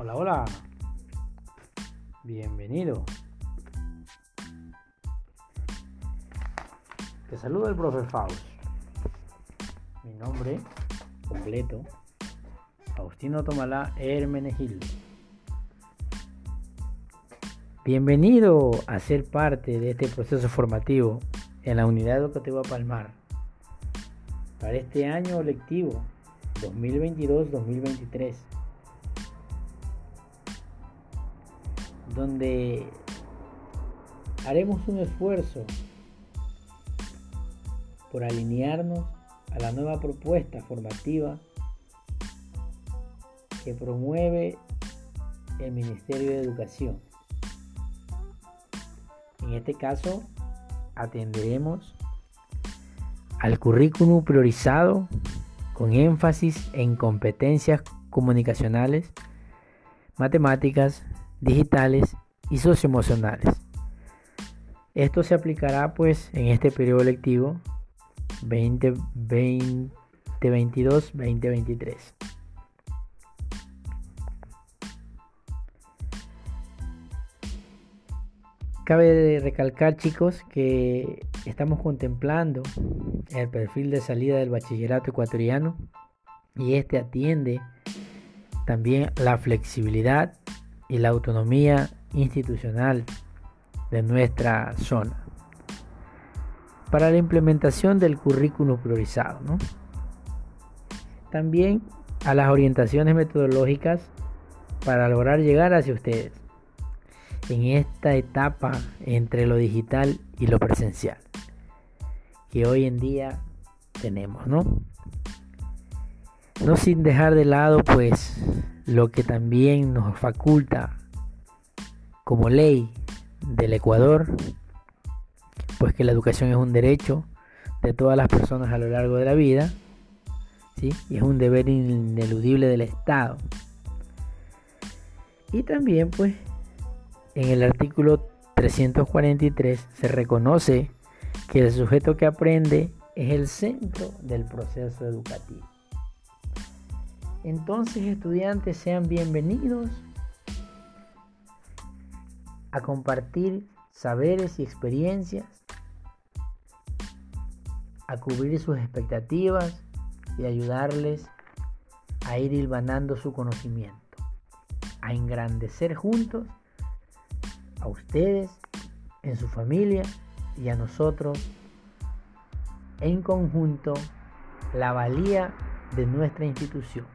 Hola, hola. Bienvenido. Te saluda el profe Faust. Mi nombre completo, Faustino Tomalá Hermenegildo. Bienvenido a ser parte de este proceso formativo en la Unidad Educativa Palmar para este año lectivo 2022-2023, donde haremos un esfuerzo por alinearnos a la nueva propuesta formativa que promueve el Ministerio de Educación. En este caso, atenderemos al currículum priorizado con énfasis en competencias comunicacionales, matemáticas, digitales y socioemocionales. Esto se aplicará pues en este periodo lectivo 2022-2023. Cabe recalcar chicos que estamos contemplando el perfil de salida del bachillerato ecuatoriano y este atiende también la flexibilidad y la autonomía institucional de nuestra zona para la implementación del currículo priorizado. También a las orientaciones metodológicas para lograr llegar hacia ustedes en esta etapa entre lo digital y lo presencial que hoy en día tenemos, ¿no? No sin dejar de lado pues lo que también nos faculta como ley del Ecuador, pues que la educación es un derecho de todas las personas a lo largo de la vida, ¿sí? Y es un deber ineludible del Estado. Y también pues en el artículo 343 se reconoce que el sujeto que aprende es el centro del proceso educativo. Entonces, estudiantes, sean bienvenidos a compartir saberes y experiencias, a cubrir sus expectativas y ayudarles a ir hilvanando su conocimiento, a engrandecer juntos a ustedes, en su familia y a nosotros en conjunto la valía de nuestra institución.